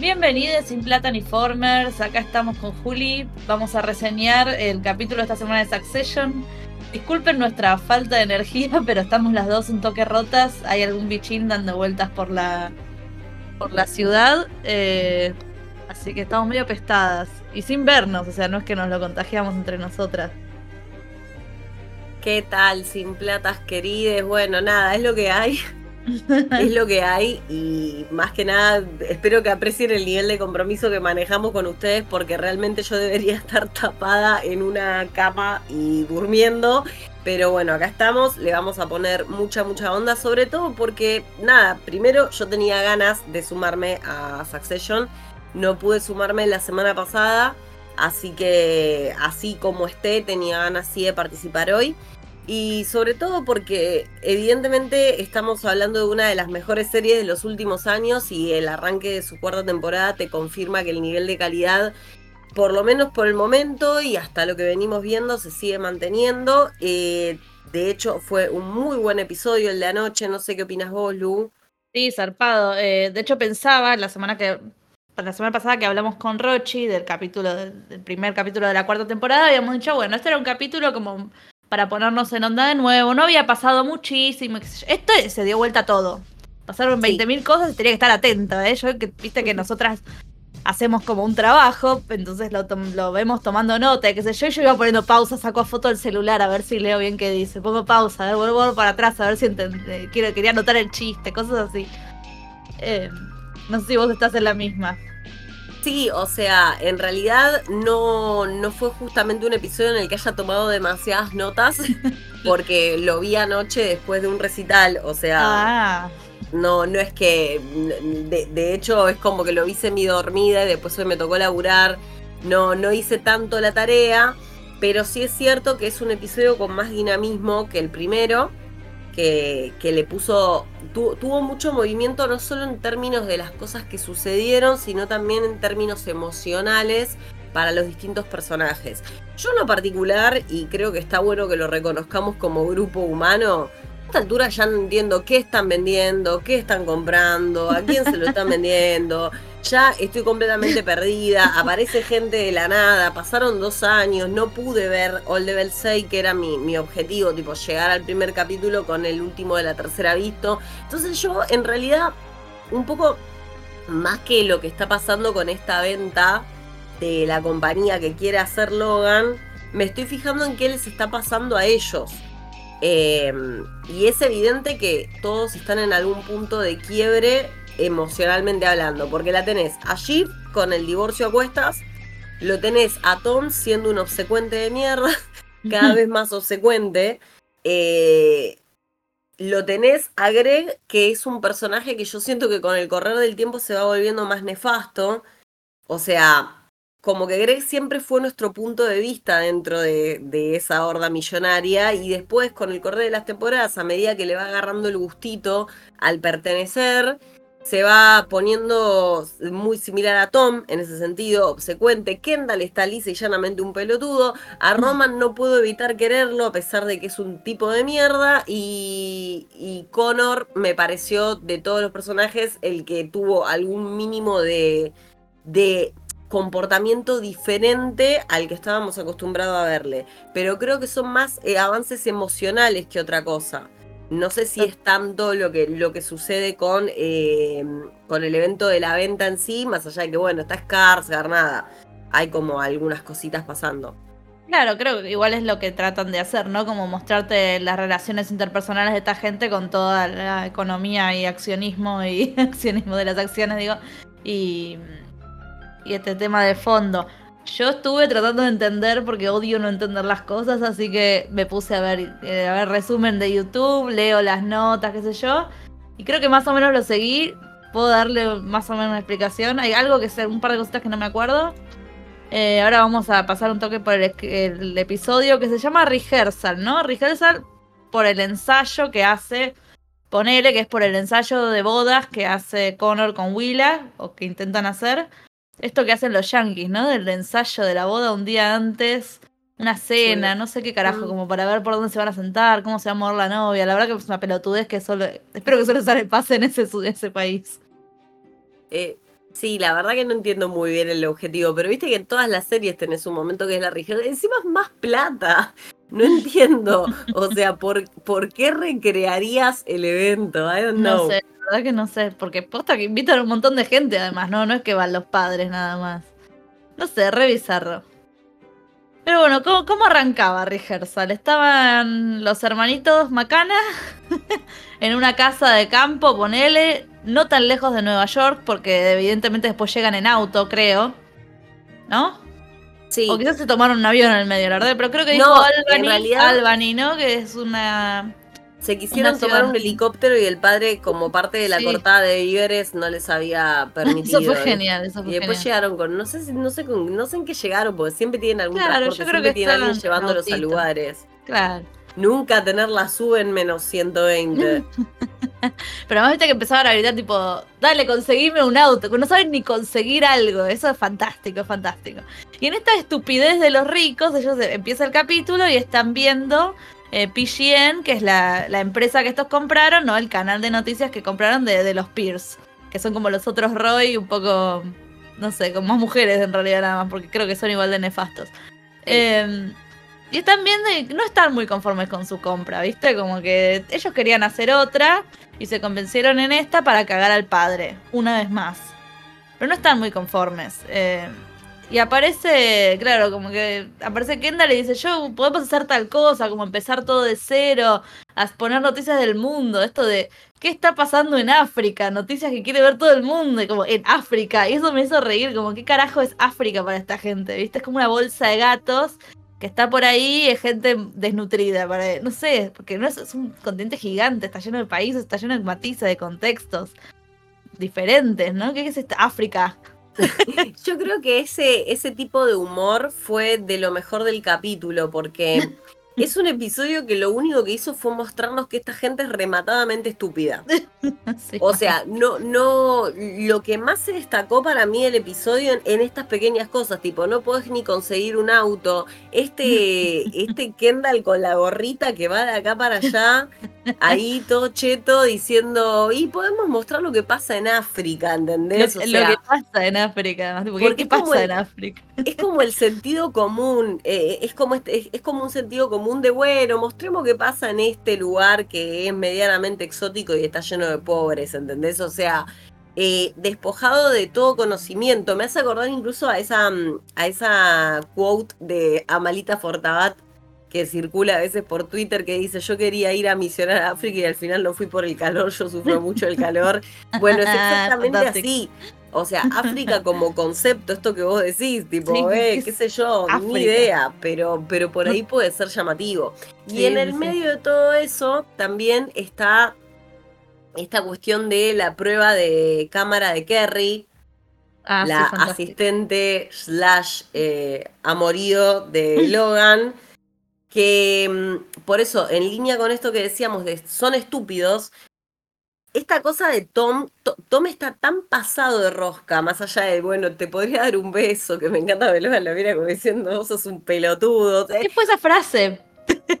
Bienvenidos sin Plata ni Formers, acá estamos con Juli, vamos a reseñar el capítulo de esta semana de Succession. Disculpen nuestra falta de energía, pero estamos las dos un toque rotas, hay algún bichín dando vueltas por la, por la ciudad, eh, así que estamos medio pestadas y sin vernos, o sea, no es que nos lo contagiamos entre nosotras. ¿Qué tal, sin platas querides? Bueno, nada, es lo que hay. Es lo que hay y más que nada espero que aprecien el nivel de compromiso que manejamos con ustedes porque realmente yo debería estar tapada en una cama y durmiendo. Pero bueno, acá estamos, le vamos a poner mucha, mucha onda, sobre todo porque, nada, primero yo tenía ganas de sumarme a Succession, no pude sumarme la semana pasada, así que así como esté, tenía ganas sí de participar hoy. Y sobre todo porque evidentemente estamos hablando de una de las mejores series de los últimos años y el arranque de su cuarta temporada te confirma que el nivel de calidad, por lo menos por el momento y hasta lo que venimos viendo, se sigue manteniendo. Eh, de hecho, fue un muy buen episodio el de anoche. No sé qué opinas vos, Lu. Sí, zarpado. Eh, de hecho, pensaba la semana que la semana pasada que hablamos con Rochi del capítulo del primer capítulo de la cuarta temporada, habíamos dicho, bueno, este era un capítulo como para ponernos en onda de nuevo. No había pasado muchísimo. Esto se dio vuelta todo. Pasaron 20.000 cosas y tenía que estar atento. ¿eh? Yo, que, viste que nosotras hacemos como un trabajo, entonces lo, vemos tomando nota, qué sé yo, yo iba poniendo pausa, saco foto del celular a ver si leo bien qué dice, pongo pausa, a ver, vuelvo para atrás a ver si eh, quiero, quería anotar el chiste, cosas así. Eh, no sé si vos estás en la misma. Sí, o sea, en realidad no, no fue justamente un episodio en el que haya tomado demasiadas notas, porque lo vi anoche después de un recital, o sea, ah. no, no es que, de, hecho es como que lo vi semi dormida y después me tocó laburar, no, no hice tanto la tarea, pero sí es cierto que es un episodio con más dinamismo que el primero que, le puso, tuvo mucho movimiento no solo en términos de las cosas que sucedieron, sino también en términos emocionales para los distintos personajes. Yo en lo particular, y creo que está bueno que lo reconozcamos como grupo humano, a esta altura ya no entiendo qué están vendiendo, qué están comprando, a quién se lo están vendiendo ya estoy completamente perdida, aparece gente de la nada, pasaron dos años, no pude ver All Level 6, que era mi, mi, objetivo, tipo llegar al primer capítulo con el último de la tercera visto. Entonces yo en realidad, un poco más que lo que está pasando con esta venta de la compañía que quiere hacer Logan, me estoy fijando en qué les está pasando a ellos. Eh, y es evidente que todos están en algún punto de quiebre emocionalmente hablando, porque la tenés a con el divorcio a cuestas, lo tenés a Tom siendo un obsecuente de mierda, cada vez más obsecuente, eh, lo tenés a Greg, que es un personaje que yo siento que con el correr del tiempo se va volviendo más nefasto, o sea, como que Greg siempre fue nuestro punto de vista dentro de, de, esa horda millonaria y después con el correr de las temporadas, a medida que le va agarrando el gustito al pertenecer, se va poniendo muy similar a Tom en ese sentido, obsecuente. Kendall está lisa y llanamente un pelotudo. A Roman no puedo evitar quererlo a pesar de que es un tipo de mierda. Y, y Connor me pareció de todos los personajes el que tuvo algún mínimo de, de comportamiento diferente al que estábamos acostumbrados a verle. Pero creo que son más eh, avances emocionales que otra cosa. No sé si es tanto lo que, lo que sucede con, eh, con el evento de la venta en sí, más allá de que, bueno, está Skarsgård, nada. Hay como algunas cositas pasando. Claro, creo que igual es lo que tratan de hacer, ¿no? Como mostrarte las relaciones interpersonales de esta gente con toda la economía y accionismo y accionismo de las acciones, digo, y, y este tema de fondo. Yo estuve tratando de entender porque odio no entender las cosas, así que me puse a ver, eh, a ver resumen de YouTube, leo las notas, qué sé yo. Y creo que más o menos lo seguí. Puedo darle más o menos una explicación. Hay algo que ser un par de cositas que no me acuerdo. Eh, ahora vamos a pasar un toque por el, episodio que se llama Rehearsal, ¿no? Rehearsal por el ensayo que hace. Ponele que es por el ensayo de bodas que hace Connor con Willa, o que intentan hacer esto que hacen los yankees, ¿no? Del ensayo de la boda un día antes, una cena, no sé qué carajo, como para ver por dónde se van a sentar, cómo se va a mover la novia. La verdad que es una pelotudez que solo. Espero que solo sale pase en ese, ese país. Eh, Sí, la verdad que no entiendo muy bien el objetivo, pero viste que en todas las series tenés un momento que es la región. Encima es más plata. No entiendo. O sea, ¿por, ¿por qué recrearías el evento? I don't know. No sé, verdad que no sé. Porque posta que invitan a un montón de gente, además, ¿no? No es que van los padres nada más. No sé, revisarlo. Pero bueno, ¿cómo, cómo arrancaba Rehearsal? Estaban los hermanitos Macana en una casa de campo, ponele, no tan lejos de Nueva York, porque evidentemente después llegan en auto, creo. ¿No? Sí. O quizás se tomaron un avión en el medio, la verdad, pero creo que dijo No, Albany, realidad- Albany, ¿no? Que es una... Se quisieron tomar un helicóptero y el padre, como parte de la Sí. cortada de víveres, no les había permitido. Eso fue genial, eso fue Y después genial. llegaron con, no sé si, no sé con, no sé en qué llegaron, porque siempre tienen algún Claro, yo transporte, creo siempre que tienen alguien llevándolos a lugares. Claro. Nunca tener la sub en menos 120. Pero además viste que empezaban a gritar tipo, dale, conseguime un auto, que no saben ni conseguir algo. Eso es fantástico, es fantástico. Y en esta estupidez de los ricos, ellos eh, empieza el capítulo y están viendo eh, PGN, que es la, la empresa que estos compraron, ¿no? El canal de noticias que compraron de, de los Peers, que son como los otros Roy, un poco, no sé, con más mujeres en realidad nada más, porque creo que son igual de nefastos. Eh, y están viendo y no están muy conformes con su compra, ¿viste? Como que ellos querían hacer otra y se convencieron en esta para cagar al padre, una vez más. Pero no están muy conformes. eh, y aparece, claro, como que aparece Kendall y dice, yo podemos hacer tal cosa, como empezar todo de cero, a poner noticias del mundo, esto de qué está pasando en África, noticias que quiere ver todo el mundo, como en África, y eso me hizo reír, como qué carajo es África para esta gente, ¿viste? Es como una bolsa de gatos que está por ahí, es gente desnutrida, para, no sé, porque no es, es un continente gigante, está lleno de países, está lleno de matices, de contextos diferentes, ¿no? ¿Qué es esta África? Yo creo que ese, ese tipo de humor fue de lo mejor del capítulo, porque es un episodio que lo único que hizo fue mostrarnos que esta gente es rematadamente estúpida. Sí. O sea, no, no, lo que más se destacó para mí del episodio en, en estas pequeñas cosas, tipo, no podés ni conseguir un auto, este, este Kendall con la gorrita que va de acá para allá, ahí todo cheto diciendo, y podemos mostrar lo que pasa en África, lo, ¿entendés? Lo que pasa en África, además, tipo, ¿qué, porque qué es como pasa el- en África? es como el sentido común, eh, es, como este, es, es como un sentido común de, bueno, mostremos qué pasa en este lugar que es medianamente exótico y está lleno de pobres, ¿entendés? O sea, eh, despojado de todo conocimiento. Me hace acordar incluso a esa, mm, a esa quote de Amalita Fortabat que circula a veces por Twitter que dice yo quería ir a misionar a África y al final no fui por el calor, yo sufro mucho el calor. Bueno, es exactamente así. O sea, África como concepto, esto que vos decís, tipo, Sí, eh, ¿qué sé yo, África? ni idea, pero, pero por ahí puede ser llamativo. Y Sí, en el sí. medio de todo eso también está esta cuestión de la prueba de cámara de Kerry, Ah, la asistente slash eh, amorío de Logan, que mm, por eso, en línea con esto que decíamos de son estúpidos, esta cosa de Tom, To- Tom está tan pasado de rosca, más allá de, bueno, te podría dar un beso, que me encanta que Logan lo mira como diciendo, vos sos un pelotudo. ¿Qué fue esa frase?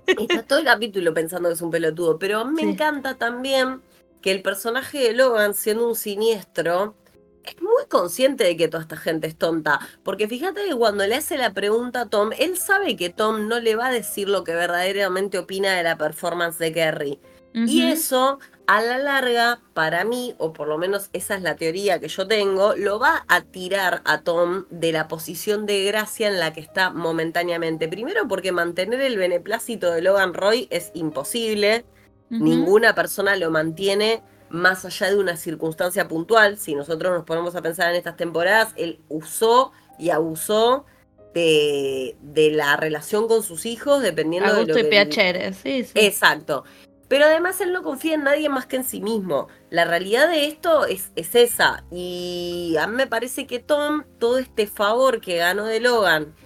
Está todo el capítulo pensando que es un pelotudo, pero me Sí. encanta también que el personaje de Logan, siendo un siniestro, es muy consciente de que toda esta gente es tonta. Porque fíjate que cuando le hace la pregunta a Tom, él sabe que Tom no le va a decir lo que verdaderamente opina de la performance de Kerry. Y eso, a la larga, para mí, o por lo menos esa es la teoría que yo tengo, lo va a tirar a Tom de la posición de gracia en la que está momentáneamente. Primero porque mantener el beneplácito de Logan Roy es imposible. Ninguna persona lo mantiene más allá de una circunstancia puntual. Si nosotros nos ponemos a pensar en estas temporadas, él usó y abusó de, de la relación con sus hijos, dependiendo de y lo que... Piacere, sí, sí. Exacto. Pero además él no confía en nadie más que en sí mismo. La realidad de esto es, es esa. Y a mí me parece que Tom, todo este favor que ganó de Logan,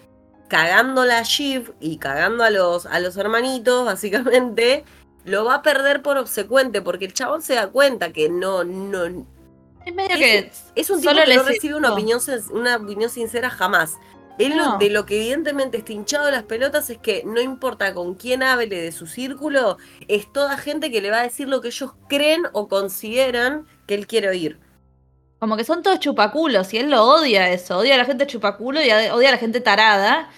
cagándola a Shiv y cagando a los, a los hermanitos, básicamente, lo va a perder por obsecuente, porque el chabón se da cuenta que no, no. Es medio Es, que es un tipo que no recibe una opinión, una opinión sincera jamás. Él lo- de lo que evidentemente está hinchado de las pelotas es que no importa con quién hable de su círculo, es toda gente que le va a decir lo que ellos creen o consideran que él quiere oír. Como que son todos chupaculos y él lo odia eso, odia a la gente chupaculo y odia a la gente tarada.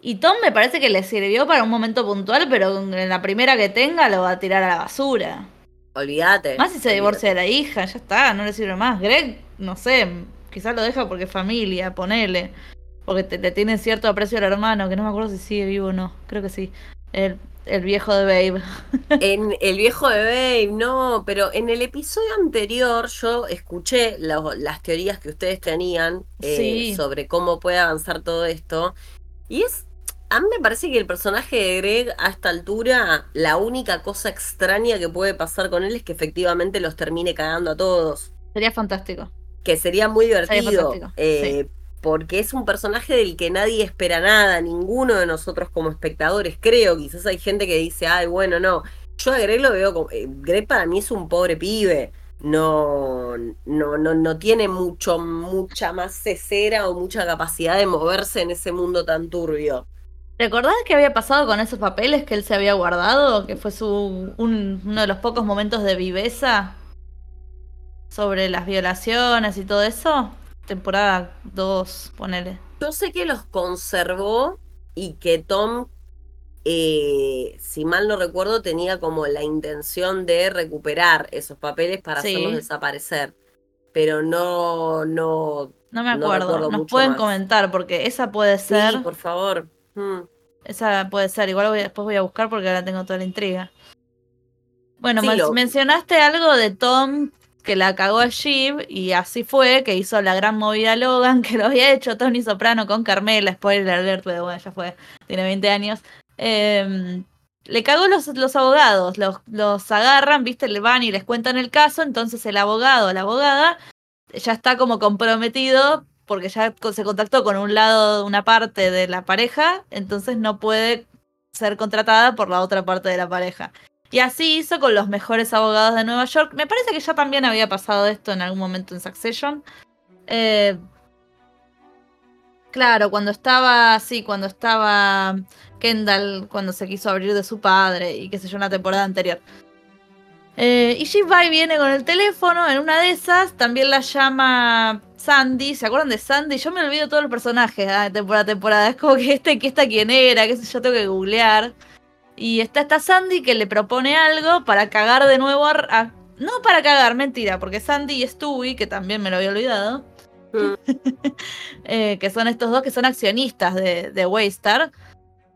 Y Tom me parece que le sirvió para un momento puntual, pero en la primera que tenga lo va a tirar a la basura. Olvídate. Más si se divorcia de la hija, ya está, no le sirve más. Greg, no sé, quizás lo deja porque es familia, ponele. Porque le tiene cierto aprecio al hermano, que no me acuerdo si sigue vivo o no. Creo que sí. El, el viejo de Babe. En el viejo de Babe, no, pero en el episodio anterior yo escuché las teorías que ustedes tenían eh, sobre cómo puede avanzar todo esto. Y es a mí me parece que el personaje de Greg a esta altura, la única cosa extraña que puede pasar con él es que efectivamente los termine cagando a todos. Sería fantástico. Que sería muy divertido. Eh, porque es un personaje del que nadie espera nada, ninguno de nosotros como espectadores, creo. Quizás hay gente que dice, ay, bueno, no. Yo a Greg lo veo como. Eh, Greg para mí es un pobre pibe. No, no, no, no tiene mucho, mucha más cesera o mucha capacidad de moverse en ese mundo tan turbio. ¿Recordás qué había pasado con esos papeles que él se había guardado? Que fue su, uno de los pocos momentos de viveza sobre las violaciones y todo eso. Temporada 2, ponele. Yo sé que los conservó y que Tom, eh, si mal no recuerdo, tenía como la intención de recuperar esos papeles para hacerlos desaparecer. Pero no, no. No me acuerdo. Nos pueden comentar porque esa puede ser. Sí, por favor. Mm. Esa puede ser, igual después voy a buscar porque ahora tengo toda la intriga. Bueno, mencionaste algo de Tom que la cagó a Shiv y así fue, que hizo la gran movida Logan, que lo había hecho Tony Soprano con Carmela, spoiler alert, pero bueno, ya fue, tiene 20 años. Em, le cagó los, los abogados, los, los agarran, viste, le van y les cuentan el caso, entonces el abogado o la abogada ya está como comprometido porque ya se contactó con un lado, una parte de la pareja, entonces no puede ser contratada por la otra parte de la pareja. Y así hizo con los mejores abogados de Nueva York. Me parece que ya también había pasado esto en algún momento en Succession. Eh, claro, cuando estaba, sí, cuando estaba Kendall, cuando se quiso abrir de su padre y qué sé yo, una temporada anterior. Eh, y Jeep va y viene con el teléfono, en una de esas también la llama Sandy, ¿se acuerdan de Sandy? Yo me olvido todos los personajes de temporada a temporada. Es como que este, que esta quién era, qué sé yo, tengo que googlear. Y está esta Sandy que le propone algo para cagar de nuevo a... no para cagar, mentira, porque Sandy y Stewie, que también me lo había olvidado, eh, que son estos dos que son accionistas de, de Waystar,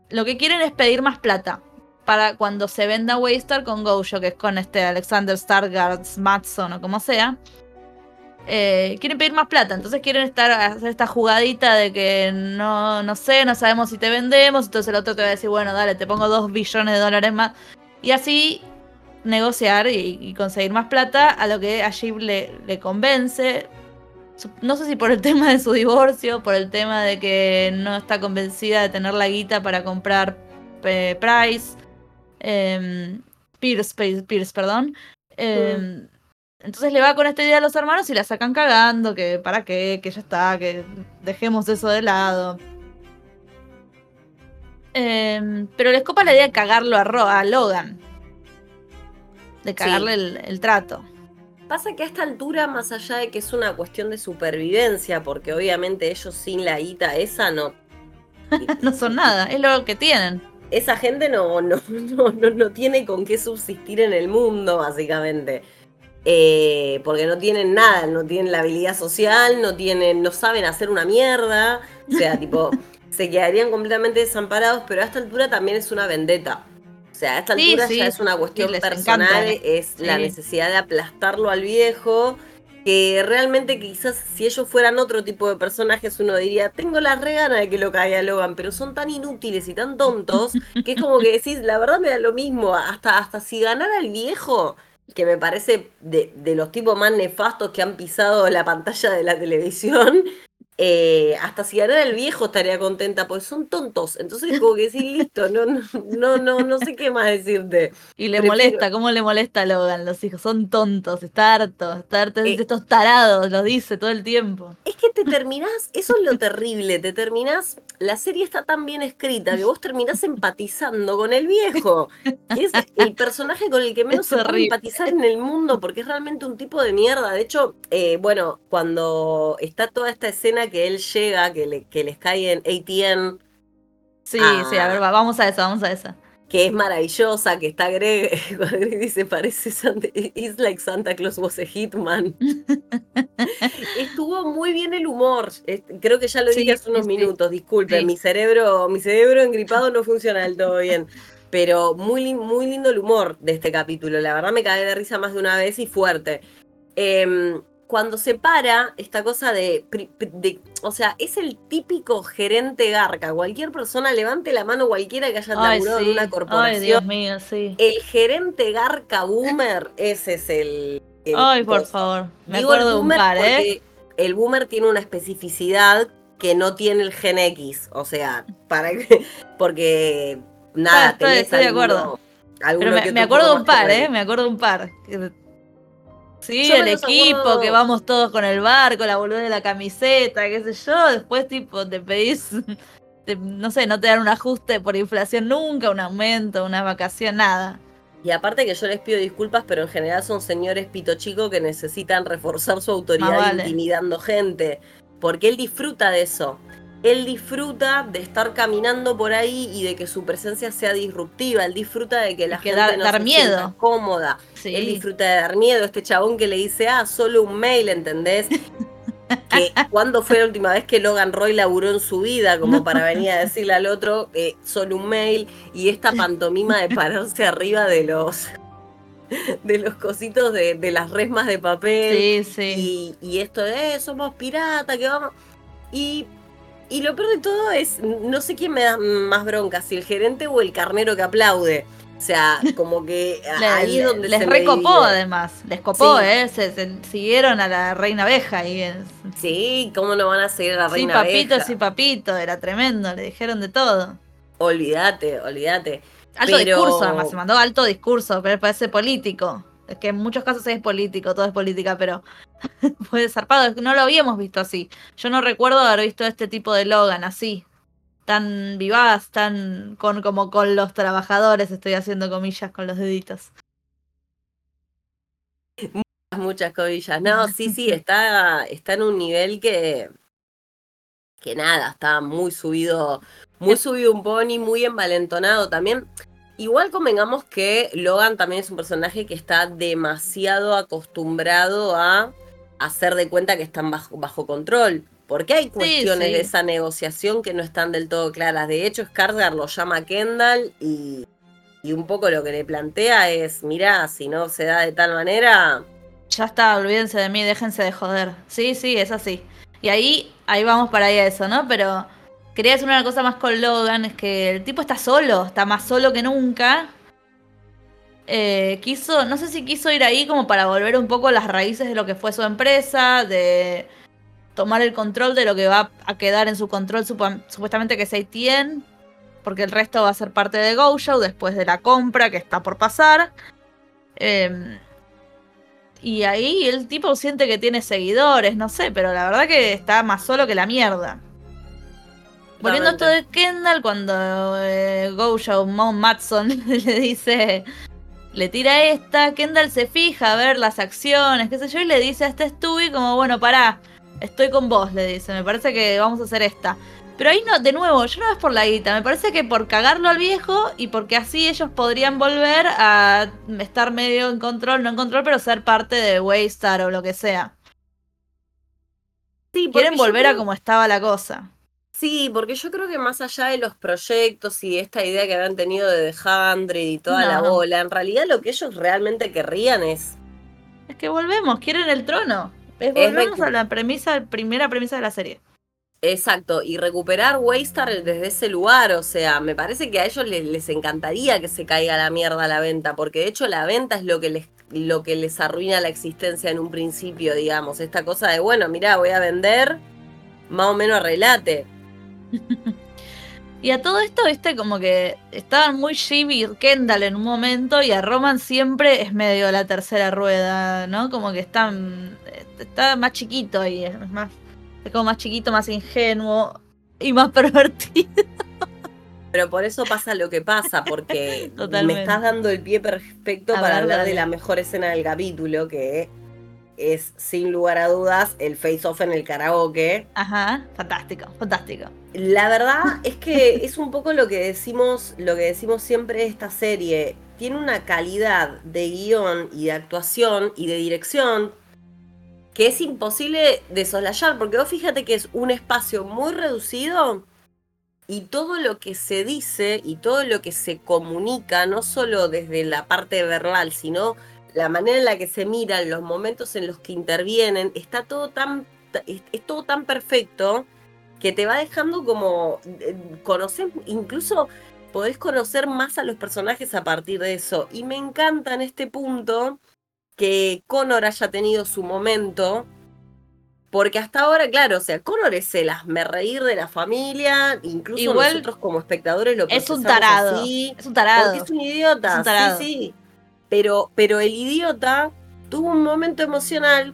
lo que quieren es pedir más plata para cuando se venda Waystar con Gojo, que es con este Alexander Stargard Matson o como sea. Eh, quieren pedir más plata, entonces quieren estar hacer esta jugadita de que no, no sé, no sabemos si te vendemos, entonces el otro te va a decir, bueno, dale, te pongo dos billones de dólares más. Y así negociar y, conseguir más plata, a lo que a le, le convence. No sé si por el tema de su divorcio, por el tema de que no está convencida de tener la guita para comprar Price, eh, Pierce, Pierce, perdón. Eh, entonces le va con esta idea a los hermanos y la sacan cagando, que para qué, que ya está, que dejemos eso de lado. Em, pero les copa la idea de cagarlo a, a Logan. De cagarle el, trato. Pasa que a esta altura, más allá de que es una cuestión de supervivencia, porque obviamente ellos sin la guita esa no. no son nada, es lo que tienen. Esa gente no, no, no, no tiene con qué subsistir en el mundo, básicamente. Eh, porque no tienen nada, no tienen la habilidad social, no tienen, no saben hacer una mierda, o sea, tipo, se quedarían completamente desamparados, pero a esta altura también es una vendetta. O sea, a esta altura ya es una cuestión personal, es la necesidad de aplastarlo al viejo, que realmente quizás si ellos fueran otro tipo de personajes uno diría, tengo la regana de que lo caiga Logan, pero son tan inútiles y tan tontos que es como que decís, la verdad me da lo mismo, hasta, hasta si ganara el viejo, que me parece de, los tipos más nefastos que han pisado la pantalla de la televisión, eh, hasta si ganara el viejo estaría contenta, porque son tontos. Entonces, como que sí, listo, no, no, no, no, sé qué más decirte. Y le molesta, ¿cómo le molesta a Logan? Los hijos son tontos, está harto, está harto de eh, estos tarados, lo dice todo el tiempo. Es que te terminás, eso es lo terrible, te terminás, la serie está tan bien escrita que vos terminás empatizando con el viejo. es el personaje con el que menos se puede empatizar en el mundo porque es realmente un tipo de mierda. De hecho, eh, bueno, cuando está toda esta escena que él llega, que, que les cae en ATN. Sí, sí, a ver, vamos a eso, vamos a eso que es maravillosa, que está Greg, Greg dice, parece Santa, it's like Santa Claus was a hitman. Estuvo muy bien el humor, creo que ya lo dije hace unos minutos, disculpen, mi cerebro, mi cerebro engripado no funciona del todo bien. Pero muy, muy lindo el humor de este capítulo, la verdad me cae de risa más de una vez y fuerte. Eh, cuando se para esta cosa de, o sea, es el típico gerente garca. Cualquier persona levante la mano, cualquiera que haya laburado en una corporación. Ay, Dios mío, sí. El gerente garca boomer, ese es el. Ay, por favor. Me acuerdo de un par, ¿eh? El boomer tiene una especificidad que no tiene el Gen X. O sea, para porque nada, ah, estoy, de acuerdo. Pero me, me acuerdo un par, ¿eh? Me acuerdo un par. Sí, el equipo, que vamos todos con el barco, la boludez de la camiseta, qué sé yo. Después, tipo, te pedís, no sé, no te dan un ajuste por inflación nunca, un aumento, una vacación, nada. Y aparte que yo les pido disculpas, pero en general son señores pito chico que necesitan reforzar su autoridad intimidando gente. Porque él disfruta de eso él disfruta de estar caminando por ahí y de que su presencia sea disruptiva. Él disfruta de que la gente no dar miedo. cómoda. Él disfruta de dar miedo. Este chabón que le dice, ah, solo un mail, ¿entendés? que cuando fue la última vez que Logan Roy laburó en su vida, como para venir a decirle al otro, eh, solo un mail, y esta pantomima de pararse arriba de los de los cositos de, las resmas de papel. Sí, sí. Y, y esto de eh, somos piratas, que vamos. Y y lo peor de todo es, no sé quién me da más bronca, si el gerente o el carnero que aplaude. O sea, como que ahí es donde les recopó además, les copó, ¿eh? Se, siguieron a la reina abeja y Sí, ¿cómo no van a seguir a la reina sí, papito, Sí, papito, era tremendo, le dijeron de todo. Olvídate, olvídate. Alto discurso, además, se mandó alto discurso, pero parece político. Es que en muchos casos es político, todo es política, pero fue zarpado. No lo habíamos visto así. Yo no recuerdo haber visto este tipo de Logan así. Tan vivaz, tan con como con los trabajadores, estoy haciendo comillas con los deditos. Muchas, muchas comillas. No, sí, sí, está, está en un nivel que. que nada, está muy subido. Muy subido un pony, muy envalentonado también. Igual convengamos que Logan también es un personaje que está demasiado acostumbrado a hacer de cuenta que están bajo, bajo control. Porque hay cuestiones de esa negociación que no están del todo claras. De hecho, Skarsgård lo llama a Kendall y, y un poco lo que le plantea es, mirá, si no se da de tal manera... Ya está, olvídense de mí, déjense de joder. Sí, sí, es así. Y ahí, ahí vamos para ahí eso, ¿no? Pero quería decir una cosa más con Logan, es que el tipo está solo, está más solo que nunca. Eh, quiso, no sé si quiso ir ahí como para volver un poco a las raíces de lo que fue su empresa, de tomar el control de lo que va a quedar en su control, supuestamente que es ATN, porque el resto va a ser parte de GoShow después de la compra que está por pasar. Em, y ahí el tipo siente que tiene seguidores, no sé, pero la verdad que está más solo que la mierda. Volviendo a esto de Kendall, cuando eh, Gojo Mount Matson le dice, le tira esta, Kendall se fija a ver las acciones, qué sé yo, y le dice a este Stewie como, bueno, pará, estoy con vos, le dice, me parece que vamos a hacer esta. Pero ahí no, de nuevo, yo no es por la guita, me parece que por cagarlo al viejo y porque así ellos podrían volver a estar medio en control, no en control, pero ser parte de Waystar o lo que sea. Sí, Quieren volver a como estaba la cosa. Sí, porque yo creo que más allá de los proyectos y esta idea que habían tenido de The y toda la bola, en realidad lo que ellos realmente querrían es. Es que volvemos, quieren el trono. Es, volvemos a la premisa, primera premisa de la serie. Exacto, y recuperar Waystar desde ese lugar, o sea, me parece que a ellos les, les, encantaría que se caiga la mierda la venta, porque de hecho la venta es lo que les lo que les arruina la existencia en un principio, digamos, esta cosa de, bueno, mira, voy a vender, más o menos arreglate y a todo esto, viste, como que estaban muy Jimmy y Kendall en un momento y a Roman siempre es medio la tercera rueda, ¿no? Como que están, está más chiquito ahí, es más, es como más chiquito, más ingenuo. y más pervertido. Pero por eso pasa lo que pasa, porque me estás dando el pie perfecto para hablar de la mejor escena del capítulo, que es sin lugar a dudas el face-off en el karaoke. Ajá, fantástico, fantástico. La verdad es que es un poco lo que decimos, lo que decimos siempre de esta serie. Tiene una calidad de guion y de actuación y de dirección que es imposible de soslayar, porque vos fíjate que es un espacio muy reducido y todo lo que se dice y todo lo que se comunica, no solo desde la parte verbal, sino la manera en la que se miran, los momentos en los que intervienen, está todo tan, es, todo tan perfecto que te va dejando como eh, conocer, incluso podés conocer más a los personajes a partir de eso. Y me encanta en este punto que Connor haya tenido su momento, porque hasta ahora, claro, o sea, Connor es el me reír de la familia, incluso nosotros como espectadores lo es un tarado, es un tarado, porque es un idiota, sí, sí. Pero, pero el idiota tuvo un momento emocional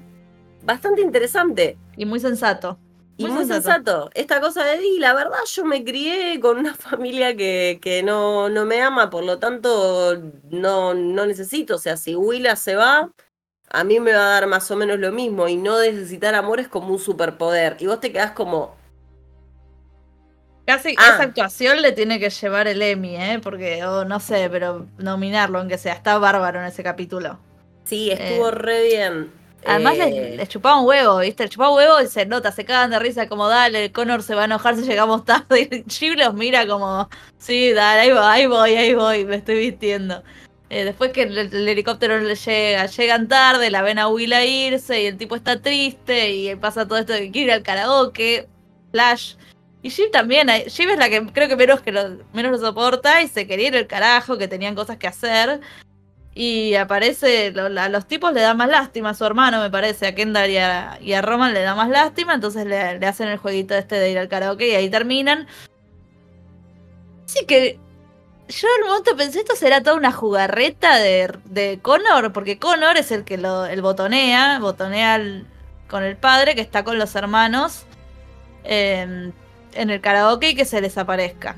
bastante interesante. Y muy sensato. y muy sensato. Esta cosa de, y la verdad yo me crié con una familia que, que no, no me ama, por lo tanto no, no necesito. O sea, si Willa se va, a mí me va a dar más o menos lo mismo. Y no necesitar amor es como un superpoder. Y vos te quedás como, Casi ah. esa actuación le tiene que llevar el Emmy, ¿eh? Porque, oh, no sé, pero nominarlo, aunque sea. Está bárbaro en ese capítulo. Sí, estuvo eh, re bien. Además eh... les, chupaba un huevo, ¿viste? Le chupaba un huevo y se nota, se cagan de risa como, dale, Connor se va a enojar si llegamos tarde. Y Jim los mira como, sí, dale, ahí voy, ahí voy, ahí voy, me estoy vistiendo. Eh, después que el, helicóptero le llega, llegan tarde, la ven a Will a irse y el tipo está triste y pasa todo esto de que quiere ir al karaoke. Flash y Jim también, eh, Jim es la que creo que menos, que lo, menos lo soporta y se quería ir el carajo, que tenían cosas que hacer. Y aparece, a los tipos le da más lástima a su hermano, me parece, a Kendall y a, Roman le da más lástima, entonces le, hacen el jueguito este de ir al karaoke y ahí terminan. Así que yo un momento pensé esto será toda una jugarreta de, de Connor, porque Connor es el que lo el botonea, botonea con el padre que está con los hermanos. Eh, en el karaoke y que se desaparezca.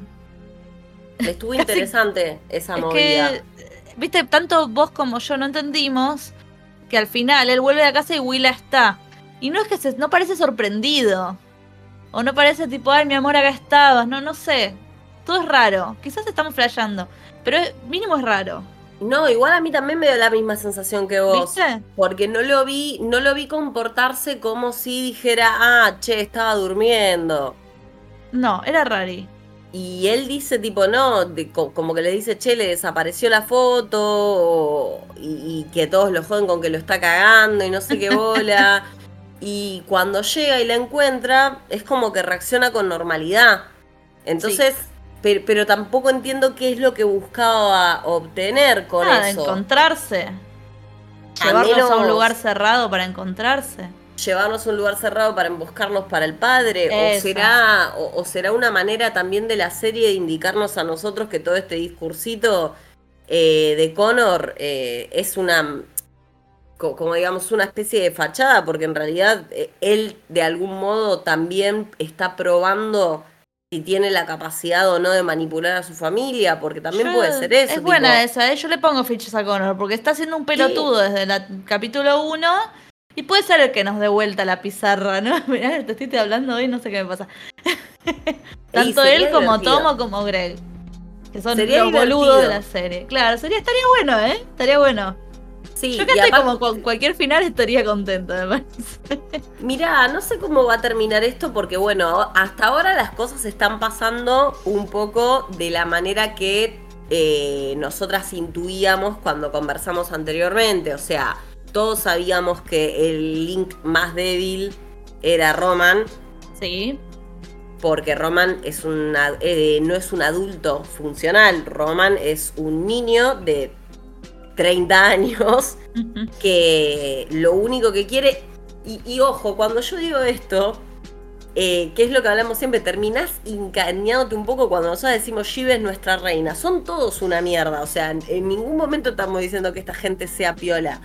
Estuvo interesante esa movida. Viste, tanto vos como yo no entendimos que al final él vuelve a casa y Willa está. Y no es que se, no parece sorprendido. O no parece tipo, ay, mi amor, acá estabas. No, no sé. Todo es raro. Quizás estamos flasheando. Pero mínimo es raro. No, igual a mí también me dio la misma sensación que vos. ¿Viste? Porque no lo vi, no lo vi comportarse como si dijera, ah, che, estaba durmiendo. No, era Rari. Y él dice, tipo, no, como que le dice, che, le desapareció la foto, y, que todos lo joden con que lo está cagando y no sé qué bola. y cuando llega y la encuentra, es como que reacciona con normalidad. Entonces, pero, tampoco entiendo qué es lo que buscaba obtener con Nada, eso. encontrarse. Llevarlos a un lugar cerrado para encontrarse llevarnos a un lugar cerrado para emboscarnos para el padre o será o, será una manera también de la serie de indicarnos a nosotros que todo este discursito eh, de Connor eh, es una como digamos una especie de fachada porque en realidad eh, él de algún modo también está probando si tiene la capacidad o no de manipular a su familia, porque también puede ser eso. Es buena esa, yo le pongo fichas a Connor, porque está haciendo un pelotudo desde el capítulo 1 y puede ser el que nos dé vuelta la pizarra, ¿no? Mirá, te estoy hablando hoy, no sé qué me pasa. Tanto él como Tomo como Greg. Que son los boludos de la serie. Claro, sería, estaría bueno, ¿eh? Estaría bueno. Sí, Yo que estoy como con cualquier final estaría contento, me parece. Mirá, no sé cómo va a terminar esto porque, bueno, hasta ahora las cosas están pasando un poco de la manera que eh, nosotras intuíamos cuando conversamos anteriormente. O sea, todos sabíamos que el link más débil era Roman. Sí. Porque Roman es una, eh, no es un adulto funcional. Roman es un niño de 30 años que lo único que quiere. Y, ojo, cuando yo digo esto, eh, que es lo que hablamos siempre, terminás engañándote un poco cuando nosotros decimos Shiva es nuestra reina. Son todos una mierda. O sea, en ningún momento estamos diciendo que esta gente sea piola.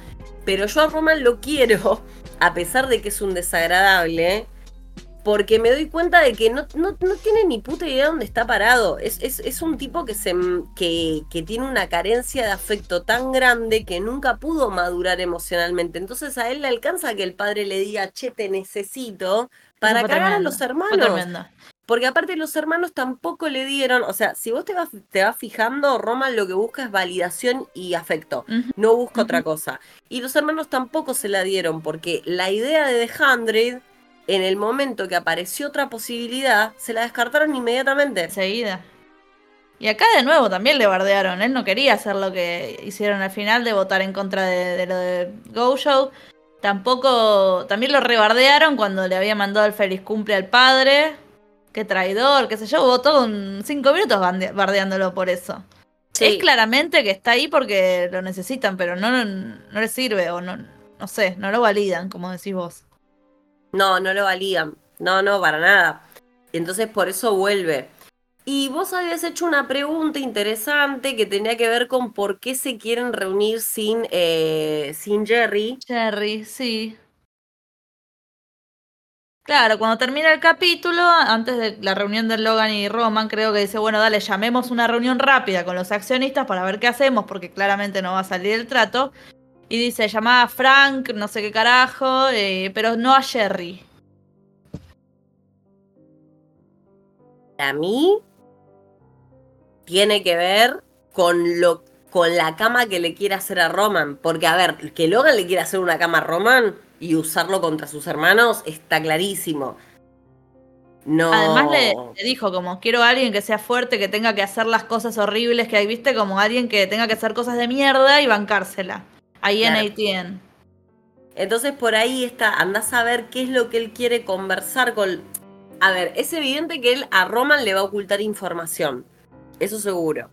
Pero yo a Roman lo quiero, a pesar de que es un desagradable. porque me doy cuenta de que no, no, tiene ni puta idea dónde está parado. Es, es, un tipo que, se, que, que, tiene una carencia de afecto tan grande que nunca pudo madurar emocionalmente. Entonces a él le alcanza que el padre le diga, che, te necesito, para cagar a los hermanos. Porque aparte los hermanos tampoco le dieron, o sea, si vos te vas, te vas fijando, Roman lo que busca es validación y afecto, no busca otra cosa. Y los hermanos tampoco se la dieron, porque la idea de The Hundred en el momento que apareció otra posibilidad, se la descartaron inmediatamente. Enseguida. Y acá de nuevo también le bardearon. Él no quería hacer lo que hicieron al final de votar en contra de, lo de Go Show. Tampoco. También lo rebardearon cuando le había mandado el feliz cumple al padre. Qué traidor, qué sé yo. Votó un cinco minutos bardeándolo por eso. Es claramente que está ahí porque lo necesitan, pero no, no le sirve o no, no sé, no lo validan, como decís vos. No, no lo valían. No, no, para nada. Entonces por eso vuelve. Y vos habías hecho una pregunta interesante que tenía que ver con por qué se quieren reunir sin, eh, sin Jerry. Jerry, sí. Claro, cuando termina el capítulo, antes de la reunión de Logan y Roman, creo que dice, bueno, dale, llamemos una reunión rápida con los accionistas para ver qué hacemos, porque claramente no va a salir el trato. Y dice, llamaba a Frank, no sé qué carajo, eh, pero no a Jerry. A mí tiene que ver con lo con la cama que le quiere hacer a Roman. Porque, a ver, que Logan le quiera hacer una cama a Roman y usarlo contra sus hermanos está clarísimo. No. Además le, le, dijo como quiero a alguien que sea fuerte, que tenga que hacer las cosas horribles que hay, viste, como alguien que tenga que hacer cosas de mierda y bancársela. Ahí en ATN. Entonces por ahí está, andás a ver qué es lo que él quiere conversar con... A ver, es evidente que él a Roman le va a ocultar información. Eso seguro.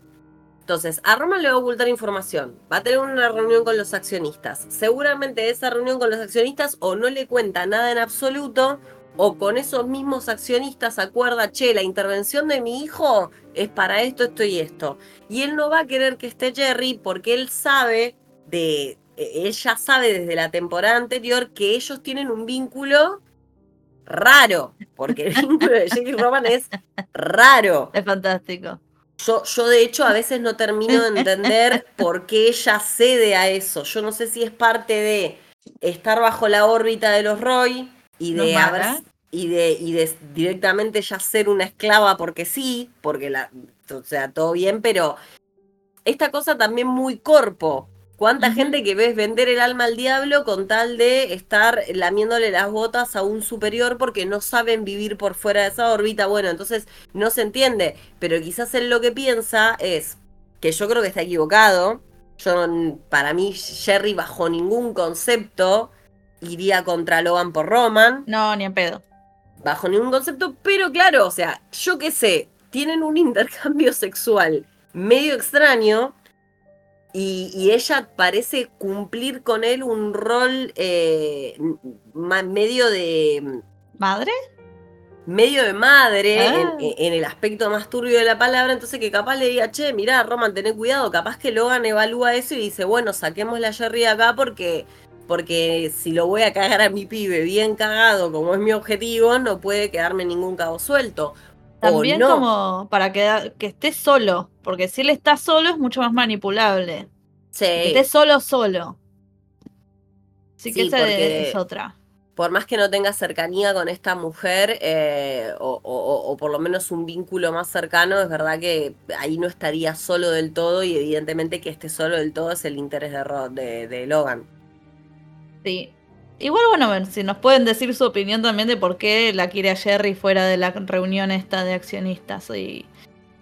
Entonces, a Roman le va a ocultar información. Va a tener una reunión con los accionistas. Seguramente esa reunión con los accionistas o no le cuenta nada en absoluto o con esos mismos accionistas acuerda, che, la intervención de mi hijo es para esto, esto y esto. Y él no va a querer que esté Jerry porque él sabe de ella sabe desde la temporada anterior que ellos tienen un vínculo raro, porque el vínculo de Jake y Roman es raro. Es fantástico. Yo, yo de hecho a veces no termino de entender por qué ella cede a eso. Yo no sé si es parte de estar bajo la órbita de los Roy y de y de, y de directamente ya ser una esclava porque sí, porque la, o sea, todo bien, pero esta cosa también muy corpo, ¿Cuánta gente que ves vender el alma al diablo con tal de estar lamiéndole las botas a un superior porque no saben vivir por fuera de esa órbita? Bueno, entonces no se entiende, pero quizás él lo que piensa es que yo creo que está equivocado. Yo, para mí, Jerry bajo ningún concepto iría contra Logan por Roman. No, ni en pedo. Bajo ningún concepto, pero claro, o sea, yo qué sé, tienen un intercambio sexual medio extraño y, ella parece cumplir con él un rol eh, medio de... ¿Madre? Medio de madre ah. en, el aspecto más turbio de la palabra, entonces que capaz le diga, che, mirá, Roman, tené cuidado, capaz que Logan evalúa eso y dice, bueno, saquemos la Jerry de acá porque, porque si lo voy a cagar a mi pibe bien cagado, como es mi objetivo, no puede quedarme ningún cabo suelto. También como para que, que esté solo, porque si él está solo es mucho más manipulable. Sí. Que esté solo, solo. Así que esa es otra. Por más que no tenga cercanía con esta mujer, eh, o, por lo menos un vínculo más cercano, es verdad que ahí no estaría solo del todo y evidentemente que esté solo del todo es el interés de, de, de Logan. Sí, Igual, bueno, si nos pueden decir su opinión también de por qué la quiere a Jerry fuera de la reunión esta de accionistas y,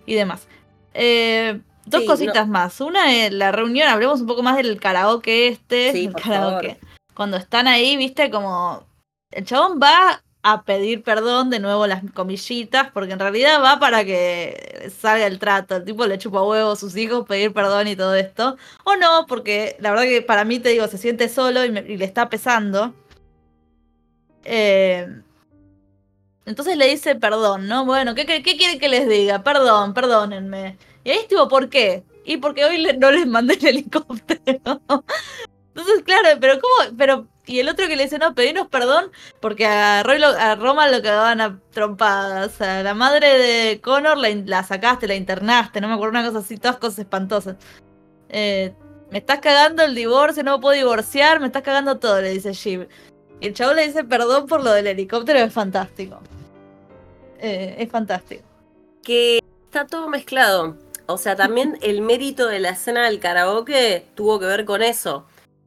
y demás. Eh, dos cositas más. Una es la reunión, hablemos un poco más del karaoke este. Sí, karaoke. Cuando están ahí, viste, como el chabón va a pedir perdón, de nuevo las comillitas, porque en realidad va para que salga el trato. El tipo le chupa huevo a sus hijos, pedir perdón y todo esto. O no, porque la verdad que para mí, te digo, se siente solo y, le está pesando. Eh, entonces le dice perdón, ¿no? Bueno, ¿qué, quiere que les diga? Perdón, perdónenme. Y ahí estuvo, ¿por qué? Y porque hoy no les mandé el helicóptero. Entonces, claro, pero ¿cómo? Pero Y el otro que le dice, no, pedinos perdón porque a, a Roma lo cagaban a trompadas. Sea, la madre de Connor la, sacaste, la internaste, no me acuerdo una cosa así, todas cosas espantosas. Eh, me estás cagando el divorcio, no me puedo divorciar, me estás cagando todo, le dice Jim. Y el chavo le dice perdón por lo del helicóptero, es fantástico. Eh, es fantástico. Que está todo mezclado. O sea, también el mérito de la escena del karaoke tuvo que ver con eso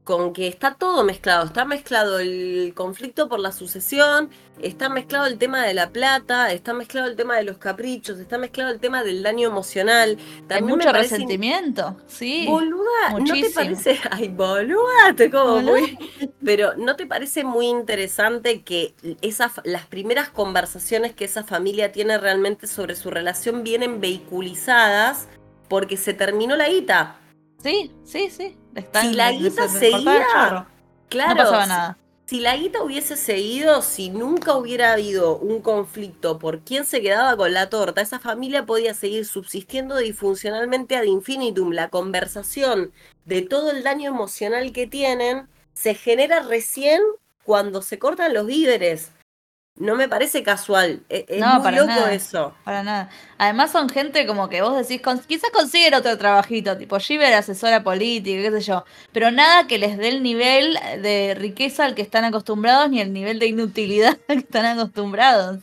con que está todo mezclado. Está mezclado el conflicto por la sucesión, está mezclado el tema de la plata, está mezclado el tema de los caprichos, está mezclado el tema del daño emocional. También Hay mucho resentimiento, sí. Boluda, ¿no te parece? Ay, boluda, te como muy. Pero ¿no te parece muy interesante que esas, las primeras conversaciones que esa familia tiene realmente sobre su relación vienen vehiculizadas porque se terminó la guita? Sí, sí, sí. Si la guita seguía, claro, no pasaba nada. Si, la guita hubiese seguido, si nunca hubiera habido un conflicto por quién se quedaba con la torta, esa familia podía seguir subsistiendo disfuncionalmente ad infinitum. La conversación de todo el daño emocional que tienen se genera recién cuando se cortan los víveres no me parece casual. E-, es, no, muy loco eso. Para nada. Además son gente como que vos decís, quizás consiguen otro trabajito, tipo Giver, asesora política, qué sé yo. Pero nada que les dé el nivel de riqueza al que están acostumbrados ni el nivel de inutilidad al que están acostumbrados.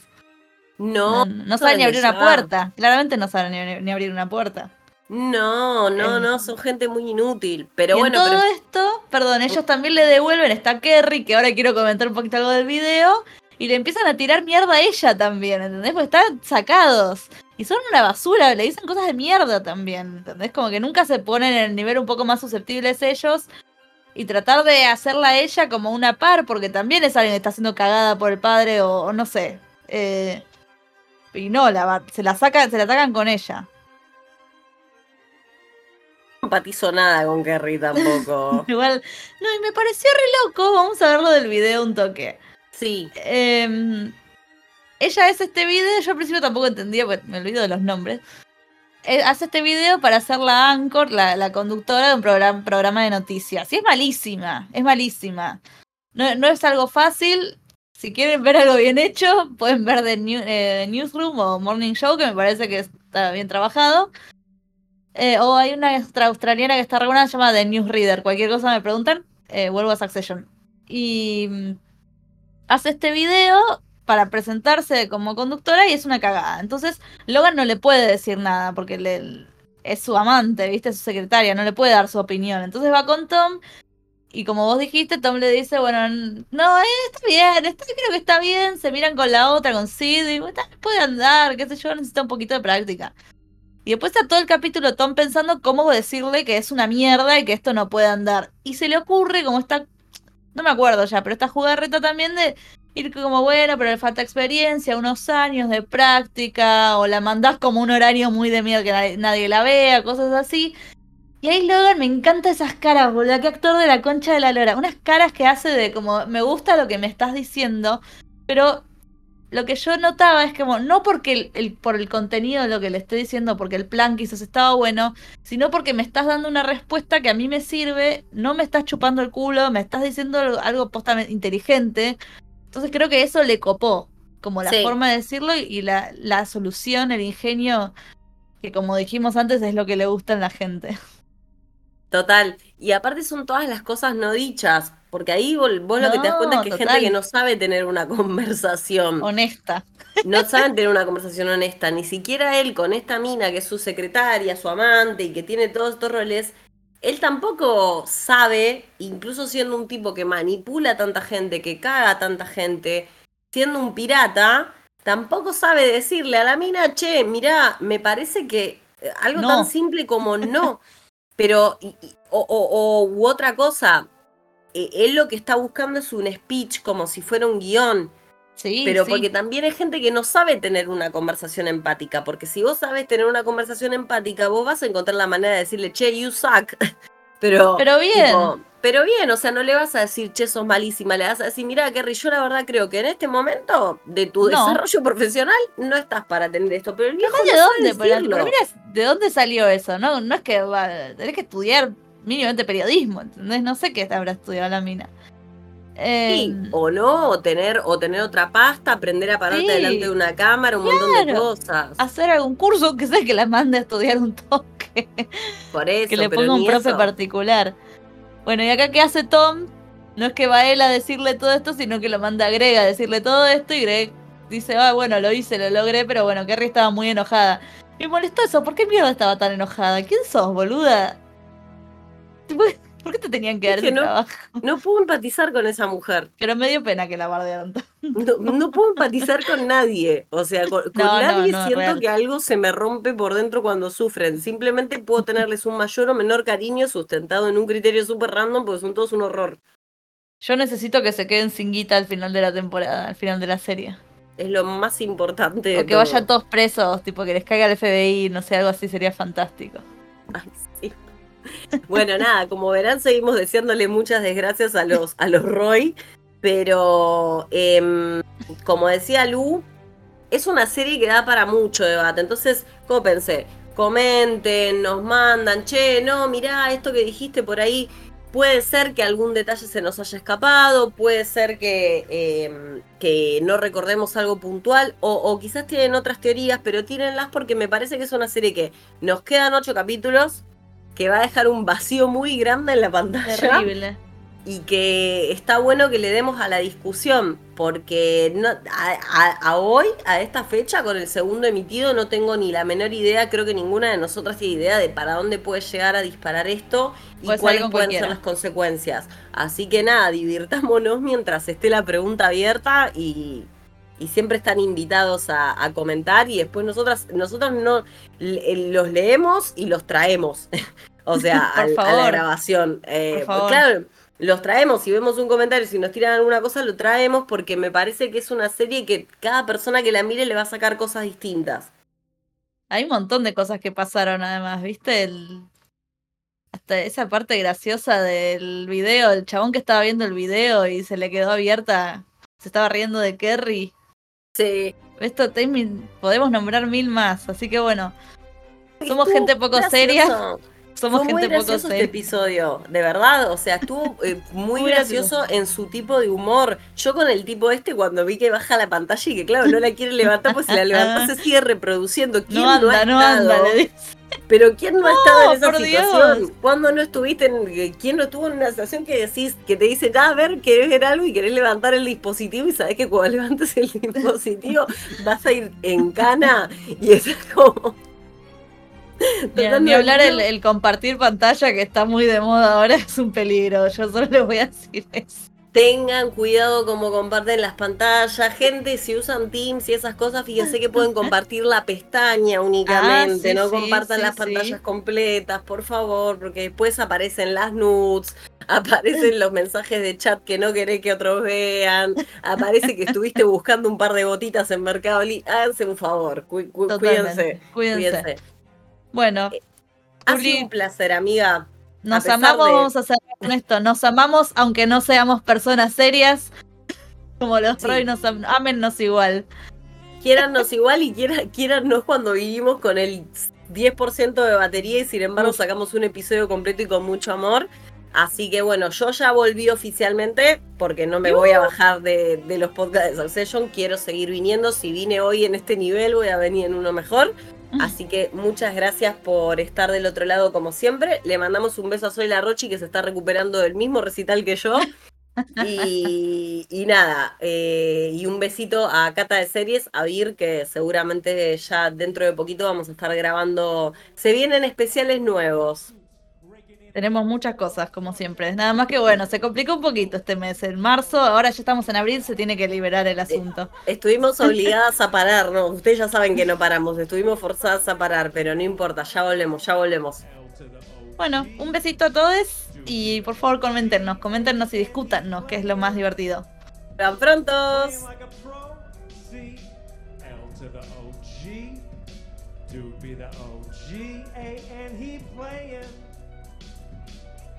No. No, saben ni abrir una puerta. Claramente no saben ni, abrir una puerta. No, no, no, son gente muy inútil. Pero bueno. todo esto, perdón, ellos también le devuelven, está Kerry, que ahora quiero comentar un poquito algo del video y le empiezan a tirar mierda a ella también, ¿entendés? Porque están sacados. Y son una basura, le dicen cosas de mierda también, ¿entendés? Como que nunca se ponen en el nivel un poco más susceptibles ellos. Y tratar de hacerla a ella como una par, porque también es alguien que está siendo cagada por el padre o, no sé. Eh, y no, la, se la sacan, se la atacan con ella. No empatizo nada con Kerry tampoco. Igual, no, y me pareció re loco. Vamos a verlo del video un toque. Sí. Em, ella hace este video, yo al principio tampoco entendía, porque me olvido de los nombres. Eh, hace este video para ser la anchor, la, conductora de un programa, de noticias. Y es malísima, es malísima. No, es algo fácil. Si quieren ver algo bien hecho, pueden ver The eh, Newsroom o Morning Show, que me parece que está bien trabajado. Eh, o hay una australiana que está regulada llamada The Newsreader. Cualquier cosa me preguntan, vuelvo a Succession. Y mm, hace este video para presentarse como conductora y es una cagada. Entonces, Logan no le puede decir nada porque le, es su amante, ¿viste? Es su secretaria, no le puede dar su opinión. Entonces va con Tom y como vos dijiste, Tom le dice, bueno, no, eh, está bien, creo que está bien, se miran con la otra, con Sid, y puede andar, qué sé yo, necesita un poquito de práctica. Y después está todo el capítulo Tom pensando cómo decirle que es una mierda y que esto no puede andar. Y se le ocurre, como está no me acuerdo ya, pero esta jugarreta también de ir como, bueno, pero le falta experiencia, unos años de práctica, o la mandás como un horario muy de miedo que nadie, la vea, cosas así. Y ahí Logan me encanta esas caras, boludo, qué actor de la concha de la lora. Unas caras que hace de como, me gusta lo que me estás diciendo, pero lo que yo notaba es que, no porque el, por el contenido de lo que le estoy diciendo, porque el plan quizás estaba bueno, sino porque me estás dando una respuesta que a mí me sirve, no me estás chupando el culo, me estás diciendo algo postamente inteligente. Entonces creo que eso le copó, como la forma de decirlo y la, la solución, el ingenio, que como dijimos antes es lo que le gusta a la gente. Total. Y aparte son todas las cosas no dichas, porque ahí vos, lo que te das cuenta es que hay gente que no sabe tener una conversación honesta. No saben tener una conversación honesta, ni siquiera él con esta mina que es su secretaria, su amante y que tiene todos estos roles, él tampoco sabe, incluso siendo un tipo que manipula a tanta gente, que caga a tanta gente, siendo un pirata, tampoco sabe decirle a la mina, che, mirá, me parece que eh, algo tan simple como no. Pero, o, o, u otra cosa, eh, él lo que está buscando es un speech como si fuera un guion. Sí, pero porque también hay gente que no sabe tener una conversación empática, porque si vos sabes tener una conversación empática, vos vas a encontrar la manera de decirle, che, you suck. Pero, pero bien. pero bien, o sea, no le vas a decir, che, sos malísima, le vas a decir, mira, Kerry, yo la verdad creo que en este momento de tu desarrollo profesional no estás para tener esto, pero el viejo de dónde, pero, mira, ¿de dónde salió eso? No, no es que va, tenés que estudiar mínimamente periodismo, ¿entendés? No sé qué habrá estudiado la mina. Em, o no, o tener, o tener otra pasta, aprender a pararte delante de una cámara, un montón de cosas. Hacer algún curso que sea que la mande a estudiar un toque. Por eso. Que le ponga un profe particular. Bueno, y acá qué hace Tom, no es que va él a decirle todo esto, sino que lo manda a Greg a decirle todo esto y Greg dice, ah, bueno, lo hice, lo logré, pero bueno, Kerry estaba muy enojada. Me molestó eso, ¿por qué mierda estaba tan enojada? ¿Quién sos, boluda? ¿Por qué te tenían que dar ese no, trabajo? No puedo empatizar con esa mujer. Pero me dio pena que la bardearan no, no, puedo empatizar con nadie. O sea, con, nadie siento que algo se me rompe por dentro cuando sufren. Simplemente puedo tenerles un mayor o menor cariño sustentado en un criterio súper random porque son todos un horror. Yo necesito que se queden sin guita al final de la temporada, al final de la serie. Es lo más importante. o que vayan todos presos, tipo que les caiga el FBI, no sé, algo así sería fantástico. Ay. Bueno, nada, como verán, seguimos deseándole muchas desgracias a los, a los Roy, pero em, como decía Lu, es una serie que da para mucho debate. Entonces, como pensé, comenten, nos mandan, che, no, mirá, esto que dijiste por ahí, puede ser que algún detalle se nos haya escapado, puede ser que, em, que no recordemos algo puntual, o, o, quizás tienen otras teorías, pero tírenlas porque me parece que es una serie que nos quedan ocho capítulos que va a dejar un vacío muy grande en la pantalla. Terrible. Y que está bueno que le demos a la discusión, porque no, a, hoy, a esta fecha, con el segundo emitido, no tengo ni la menor idea, creo que ninguna de nosotras tiene idea de para dónde puede llegar a disparar esto y cuáles pueden ser las consecuencias. Así que nada, divirtámonos mientras esté la pregunta abierta y, y siempre están invitados a, comentar y después nosotras, nosotros no los leemos y los traemos, o sea, a la grabación. Eh, claro, los traemos, si vemos un comentario, si nos tiran alguna cosa, lo traemos porque me parece que es una serie que cada persona que la mire le va a sacar cosas distintas. Hay un montón de cosas que pasaron además, ¿viste? El... Hasta esa parte graciosa del video, el chabón que estaba viendo el video y se le quedó abierta, se estaba riendo de Kerry Sí. Esto podemos nombrar mil más, así que bueno. Somos gente poco seria. Somos Fue gente muy gracioso poco este episodio, de verdad. O sea, estuvo eh, muy, gracioso, en su tipo de humor. Yo con el tipo este, cuando vi que baja la pantalla y que, claro, no la quiere levantar, pues si la levantó se sigue reproduciendo. ¿Quién no, anda, no, ha estado? Pero ¿quién no, ha estado en esa situación? ¿Cuándo no estuviste en. ¿Quién no estuvo en una situación que decís, que te dice, ah, a ver, querés ver algo y querés levantar el dispositivo y sabes que cuando levantes el dispositivo vas a ir en cana y es como. ni hablar el, compartir pantalla que está muy de moda ahora es un peligro. Yo solo les voy a decir eso. Tengan cuidado como comparten las pantallas. Gente, si usan Teams y esas cosas, fíjense que pueden compartir la pestaña únicamente. Ah, no compartan las pantallas completas, por favor, porque después aparecen las nudes, aparecen los mensajes de chat que no querés que otros vean, aparece que estuviste buscando un par de botitas en Mercado Libre. Háganse un favor, cuídense. Cuídense. Bueno, eh, ha sido un placer, amiga. Nos amamos, vamos a hacer con esto. Nos amamos aunque no seamos personas serias. Como los sí. nos amennos igual. Quiérannos igual y quiérannos cuando vivimos con el 10% de batería y sin embargo sacamos un episodio completo y con mucho amor. Así que bueno, yo ya volví oficialmente porque no me voy a bajar de, de los podcasts de Succession. Quiero seguir viniendo. Si vine hoy en este nivel, voy a venir en uno mejor. Así que muchas gracias por estar del otro lado como siempre. Le mandamos un beso a Soy La Rochi que se está recuperando del mismo recital que yo. Y, nada, eh, y un besito a Cata de Series, a Vir, que seguramente ya dentro de poquito vamos a estar grabando. Se vienen especiales nuevos. Tenemos muchas cosas, como siempre. Nada más que bueno, se complicó un poquito este mes. En marzo, ahora ya estamos en abril, se tiene que liberar el asunto. Estuvimos obligadas a parar, ¿no? Ustedes ya saben que no paramos, estuvimos forzadas a parar, pero no importa, ya volvemos, ya volvemos. Bueno, un besito a todos y por favor coméntenos, coméntenos y discútanos, que es lo más divertido. ¡Hasta prontos! Playing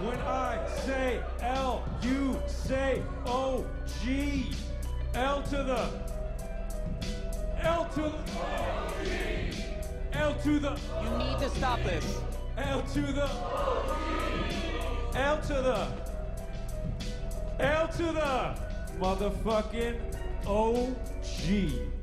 When I say L, you say O G. L to the L to the L to the You need to stop this. L to the L to the L to the motherfucking OG.